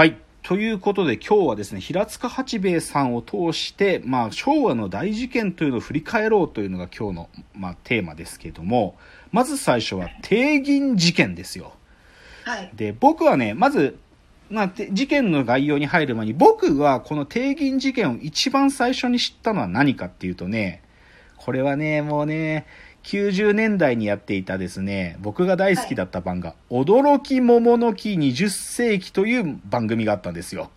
はい。ということで今日はですね、平塚八兵衛さんを通して、まあ、昭和の大事件というのを振り返ろうというのが今日の、まあ、テーマですけれども、まず最初は定銀事件ですよ。はい。で、僕はね、まず、まあ、て事件の概要に入る前に、僕はこの定銀事件を一番最初に知ったのは何かっていうとね、これはね、もうね、90年代にやっていたですね、僕が大好きだった番が、驚き桃の木20世紀という番組があったんですよ。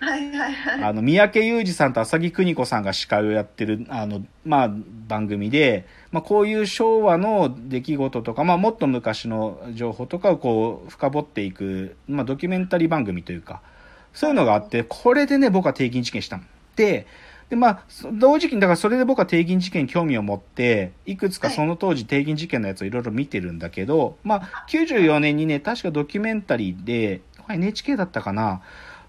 はいはいはい。あの、三宅裕二さんと浅木邦子さんが司会をやってる、あの、まあ、番組で、まあ、こういう昭和の出来事とか、まあ、もっと昔の情報とかをこう、深掘っていく、まあ、ドキュメンタリー番組というか、そういうのがあって、これでね、僕は定銀事件したの。で、で、まあ、そ同時期に、だからそれで僕は定銀事件に興味を持って、いくつかその当時定銀事件のやつをいろいろ見てるんだけど、まあ、94年にね、確かドキュメンタリーで、NHK だったかな、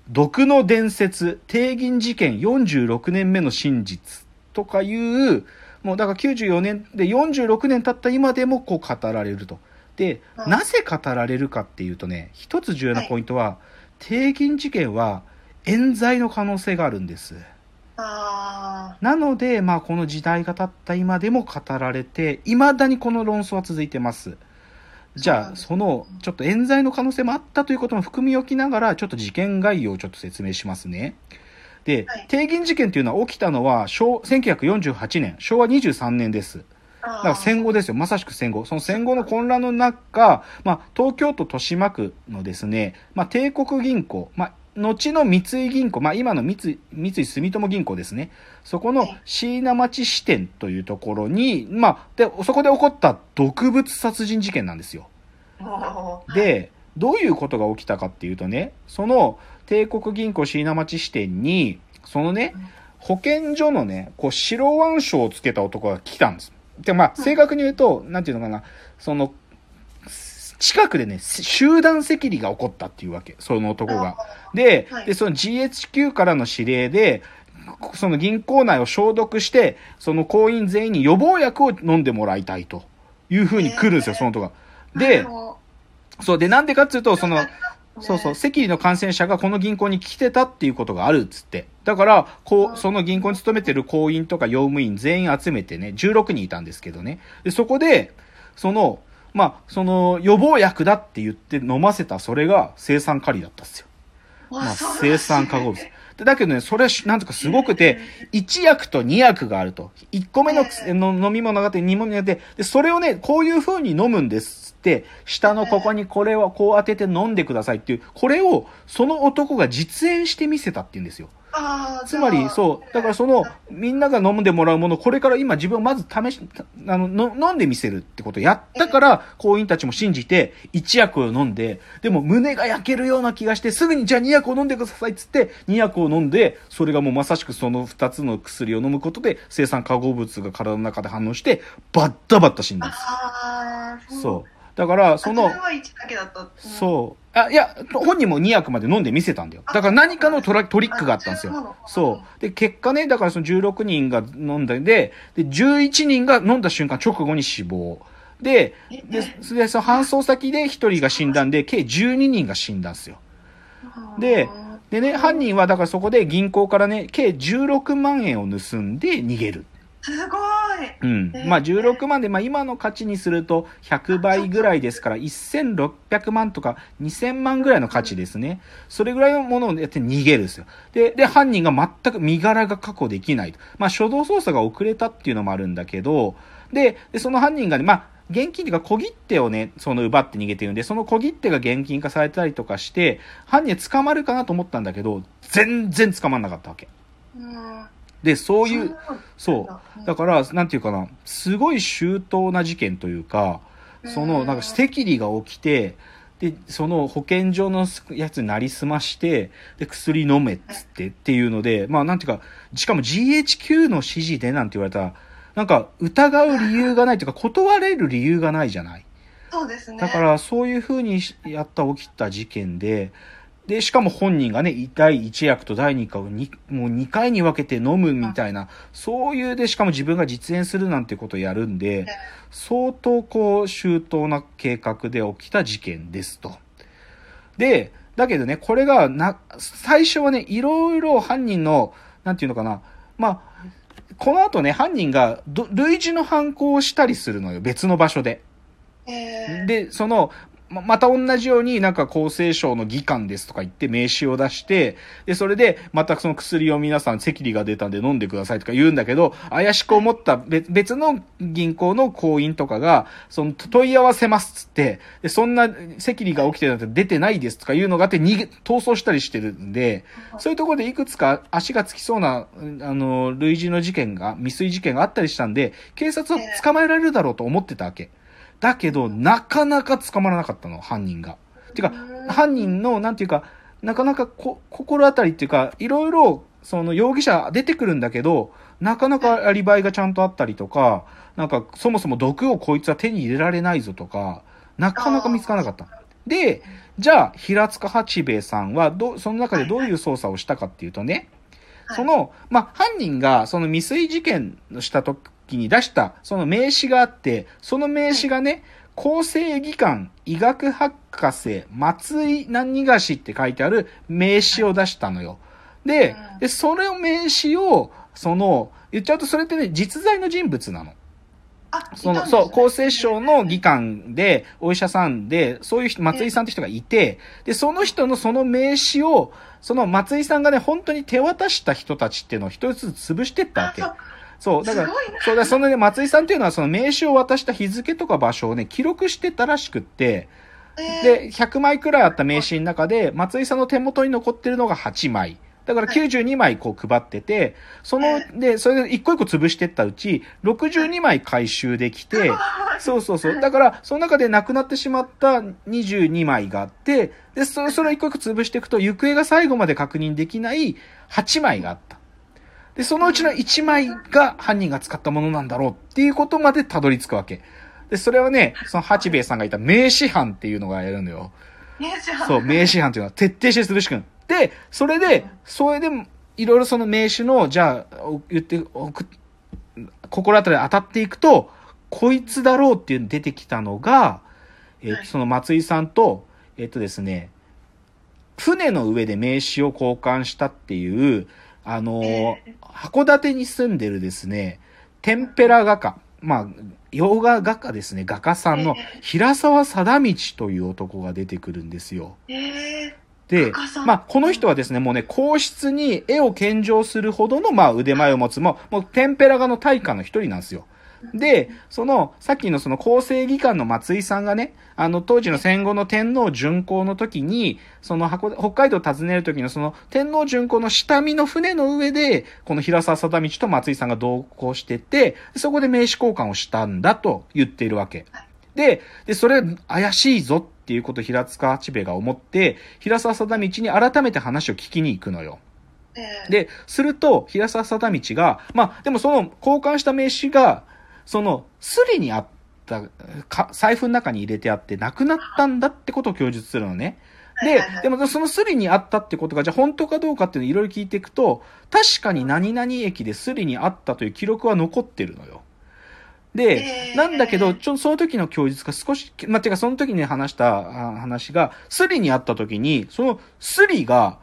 毒の伝説、定銀事件46年目の真実とかいう、もうだから94年で46年経った今でもこう語られると。で、うんなぜ語られるかっていうとね、一つ重要なポイントは、定銀事件は冤罪の可能性があるんです。あなので、まあこの時代が経った今でも語られて、未だにこの論争は続いてます。じゃあ、その、ちょっと冤罪の可能性もあったということも含み置きながら、ちょっと事件概要をちょっと説明しますね。ではい、定銀事件っていうのは起きたのは、昭1948年、昭和23年です。あ。だから戦後ですよ。まさしく戦後。その戦後の混乱の中、まあ、東京都豊島区のですね、まあ、帝国銀行、まあ、後の三井銀行、まあ、今の三井、三井住友銀行ですね。そこのはい椎名町支店というところに、まあ、で、そこで起こった毒物殺人事件なんですよ。で、どういうことが起きたかっていうとね、その帝国銀行椎名町支店に、そのね、保健所のね、こう白腕章をつけた男が来たんです。で、まあ、正確に言うと、なんていうのかな、その、近くでね、集団赤痢が起こったっていうわけ、その男が。ではい、で、その GHQ からの指令で、その銀行内を消毒して、その行員全員に予防薬を飲んでもらいたいと。いうふうに来るんですよ、その男が。で、もそう、で、なんでかっていうと、うその、ねそうそう、赤痢の感染者がこの銀行に来てたっていうことがあるっつって。だから、こう、その銀行に勤めてる行員とか用務員全員集めてね、16人いたんですけどね。で、そこで、その、まあ、その予防薬だって言って飲ませたそれが生酸カリだったんですよ。まあ、生産化合物。でだけどね、それなんとかすごくて、1薬と2薬があると。1個目の薬の飲み物があって、2問目があって、で、それをね、こういう風に飲むんですって、下のここにこれをこう当てて飲んでくださいっていう、これをその男が実演してみせたっていうんですよ。つまり、そう、だからその、みんなが飲んでもらうもの、これから今自分をまず試し、あの、の飲んでみせるってことをやったから、行員たちも信じて、1薬を飲んで、でも胸が焼けるような気がして、すぐにじゃあ2薬を飲んでくださいっつって、2薬を飲んで、それがもうまさしくその2つの薬を飲むことで、生産化合物が体の中で反応して、バッタバッタ死んだんです。そう。だから、そのそれ、は一だけだった。そう。あ、いや、本人も2薬まで飲んでみせたんだよ。だから何かのトラトリックがあったんですよ。そう。で、結果ね、だからその16人が飲んだんで、で、11人が飲んだ瞬間直後に死亡。で、で、それでその搬送先で1人が死んだんで、計12人が死んだんですよ。ででね、犯人はだからそこで銀行からね、計16万円を盗んで逃げる。すごい。うんえ。ーまあ16万で、まあ今の価値にすると100倍ぐらいですから、1600万とか2000万ぐらいの価値ですね。それぐらいのものをやって逃げるんですよ。で、で、犯人が全く身柄が確保できないと。まあ初動捜査が遅れたっていうのもあるんだけど、で、でその犯人がね、まあ、現金というか小切手をね、その奪って逃げてるんで、その小切手が現金化されたりとかして、犯人捕まるかなと思ったんだけど、全然捕まんなかったわけ。うん。で、そういう、そうだ。から、なんていうかな、すごい周到な事件というか、その、なんか、赤痢が起きて、で、その保健所のやつになりすまして、で、薬飲めっつってっていうので、まあなんていうか、しかも GHQ の指示でなんて言われたら、なんか疑う理由がないというか、断れる理由がないじゃない。そうですね。だから、そういう風にやった起きた事件で、で、しかも本人がね、第1薬と第2薬をにもう2回に分けて飲むみたいな、そういうで、しかも自分が実演するなんてことをやるんで、相当こう、周到な計画で起きた事件ですと。で、だけどね、これがな、最初はね、いろいろ犯人の、なんていうのかな、まあ、この後ね、犯人がど類似の犯行をしたりするのよ、別の場所で。えー、で、その、ままた同じようになんか厚生省の議官ですとか言って名刺を出して、で、それでまたその薬を皆さん赤痢が出たんで飲んでくださいとか言うんだけど、怪しく思った別の銀行の行員とかが、その問い合わせますっつって、で、そんな赤痢が起きてるなんて出てないですとかいうのがあって逃げ、逃走したりしてるんで、そういうところでいくつか足がつきそうな、あの、類似の事件が、未遂事件があったりしたんで、警察は捕まえられるだろうと思ってたわけ。だけど、なかなか捕まらなかったの、犯人が。てか、犯人の、なんていうか、なかなかこ心当たりっていうか、いろいろ、その容疑者出てくるんだけど、なかなかアリバイがちゃんとあったりとか、なんかそもそも毒をこいつは手に入れられないぞとか、なかなか見つからなかった。で、じゃあ、平塚八兵衛さんはど、その中でどういう捜査をしたかっていうとね、その、まあ、犯人がその未遂事件をした時に出した、その名刺があって、その名刺がね、厚生技官医学博士松井何がしって書いてある名刺を出したのよ。でうん、で、それを名刺を、その、言っちゃうとそれってね、実在の人物なの。あその、ねそう、厚生省の技官で、お医者さんで、そういう人、松井さんって人がいて、で、その人のその名刺を、その松井さんがね、本当に手渡した人たちっていうのを一つずつ潰してったわけあ。そう、だからそうだ、そのね、松井さんっていうのはその名刺を渡した日付とか場所をね、記録してたらしくって、えーで、100枚くらいあった名刺の中で、松井さんの手元に残ってるのが8枚。だから92枚こう配ってて、その、で、それで一個一個潰してったうち、62枚回収できて、そうそうそう。だから、その中でなくなってしまった22枚があって、で、そそれを一個一個潰していくと、行方が最後まで確認できない8枚があった。で、そのうちの1枚が犯人が使ったものなんだろうっていうことまでたどり着くわけ。で、それはね、その八兵衛さんがいた名刺犯っていうのがやるのよ。ねじゃあそう、名刺犯っていうのは徹底して潰しくん。で、それで、それでも、いろいろその名刺の、じゃあ、お言って、おく心当たり当たっていくと、こいつだろうっていうの出てきたのが、えっとはいその松井さんと、えっとですね、船の上で名刺を交換したっていう、あの、え函館に住んでるですね、テンペラ画家、まあ、洋画画家ですね、画家さんのえ平沢貞道という男が出てくるんですよ。えでまあ、この人はですね、もうね、皇室に絵を献上するほどの、まあ、腕前を持つ、もう、もう、テンペラ画の大家の一人なんですよ。で、その、さっきのその厚生技官の松井さんがね、あの、当時の戦後の天皇巡行の時に、その函北海道を訪ねる時のその天皇巡行の下見の船の上で、この平沢貞道と松井さんが同行してて、そこで名刺交換をしたんだと言っているわけ。で、で、それ怪しいぞっていうことを平塚八兵衛が思って、平沢貞道に改めて話を聞きに行くのよ。ええで、すると、平沢貞道が、まあ、でもその交換した名刺が、その、スリにあった、か財布の中に入れてあって、なくなったんだってことを供述するのね。ででもそのスリにあったってことが、じゃあ本当かどうかっていうのをいろいろ聞いていくと、確かに何々駅でスリにあったという記録は残ってるのよ。で、えーなんだけど、ちょ、その時の供述が少し、まあ、てかその時に話したあ話が、スリにあった時に、そのスリが、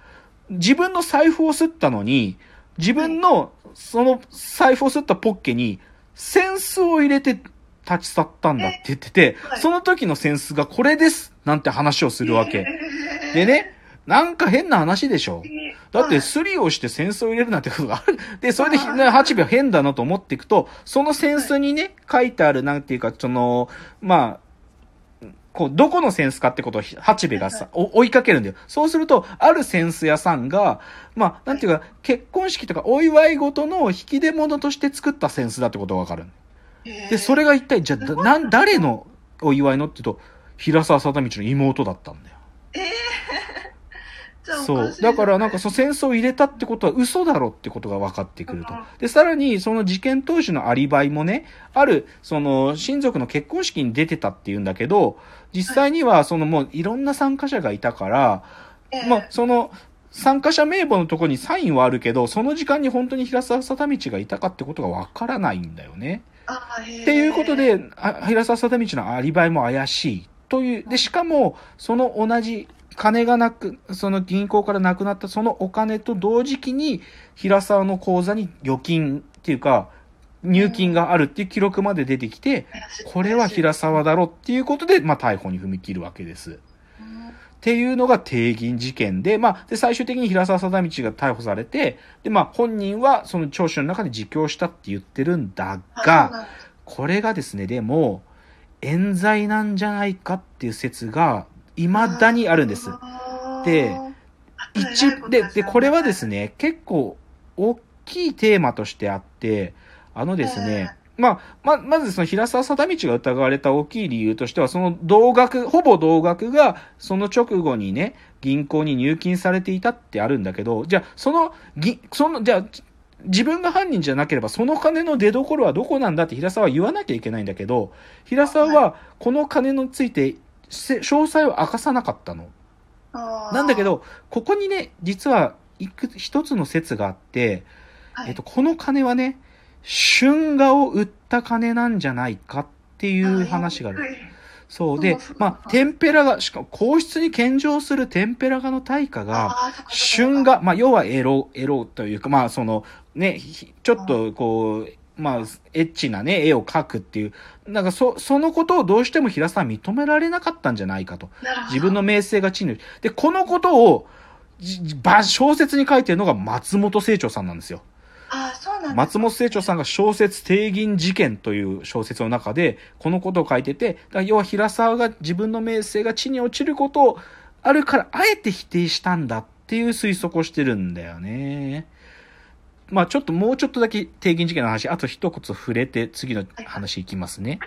自分の財布を吸ったのに、自分の、その財布を吸ったポッケに、センスを入れて立ち去ったんだって言っててはい、その時のセンスがこれですなんて話をするわけ。えでね、なんか変な話でしょ。えだって、はい。スリをしてセンスを入れるなんてことがある。で、それで、ね、8秒変だなと思っていくと、そのセンスにね、書いてある、なんていうか、その、まあ、こう、どこのセンスかってことを、八兵衛がさ、お追いかけるんだよ。そうすると、あるセンス屋さんが、まあ、なんていうか、結婚式とかお祝い事の引き出物として作ったセンスだってことがわかる。で、それが一体、じゃあ、だなん、誰のお祝いのって言うと、平沢貞道の妹だったんだよ。そうだからなんかその戦争を入れたってことは嘘だろってことが分かってくるとうん。で、さらにその事件当時のアリバイもね、ある、その親族の結婚式に出てたっていうんだけど、実際にはそのもういろんな参加者がいたから、ええまあその参加者名簿のところにサインはあるけど、その時間に本当に平沢貞道がいたかってことが分からないんだよね。っていうことで、あ平沢貞道のアリバイも怪しいという。で、しかも、その同じ金がなく、その銀行からなくなったそのお金と同時期に、平沢の口座に預金っていうか、入金があるっていう記録まで出てきて、これは平沢だろっていうことで、まあ逮捕に踏み切るわけです。っていうのが定銀事件で、まあ、で、最終的に平沢貞道が逮捕されて、で、まあ、本人はその聴取の中で自供したって言ってるんだが、これがですね、でも、冤罪なんじゃないかっていう説が、未だにあるんです。で、一、で、で、これはですね、結構、大きいテーマとしてあって、あのですね、まあ、ま、まずその平沢貞道が疑われた大きい理由としては、その同額、ほぼ同額が、その直後にね、銀行に入金されていたってあるんだけど、じゃあ、その、ぎ、その、じゃあ、自分が犯人じゃなければ、その金の出所はどこなんだって平沢は言わなきゃいけないんだけど、平沢はこの金について、せ詳細を明かさなかったの。なんだけ、ど、ここにね、実はいく、一つの説があって、はいえっと、この金はね、春画を売った金なんじゃないかっていう話がある。そう。でそうそう、まあ、テンペラ画、しかも皇室に献上するテンペラ画の対価が、春画、まあ、要はエロ、エロというか、まあ、その、ね、ひちょっと、こう、まあ、エッチなね、絵を描くっていう、なんか、そ、そのことをどうしても平沢は認められなかったんじゃないかと。自分の名声が地に。で、このことを、小説に書いてるのが松本清張さんなんですよ。あーそうなんだ松本清張さんが小説定銀事件という小説の中でこのことを書いてて、要は平沢が自分の名声が地に落ちることをあるからあえて否定したんだっていう推測をしてるんだよね。まあちょっともうちょっとだけ低金事件の話、あと一言触れて次の話いきますね。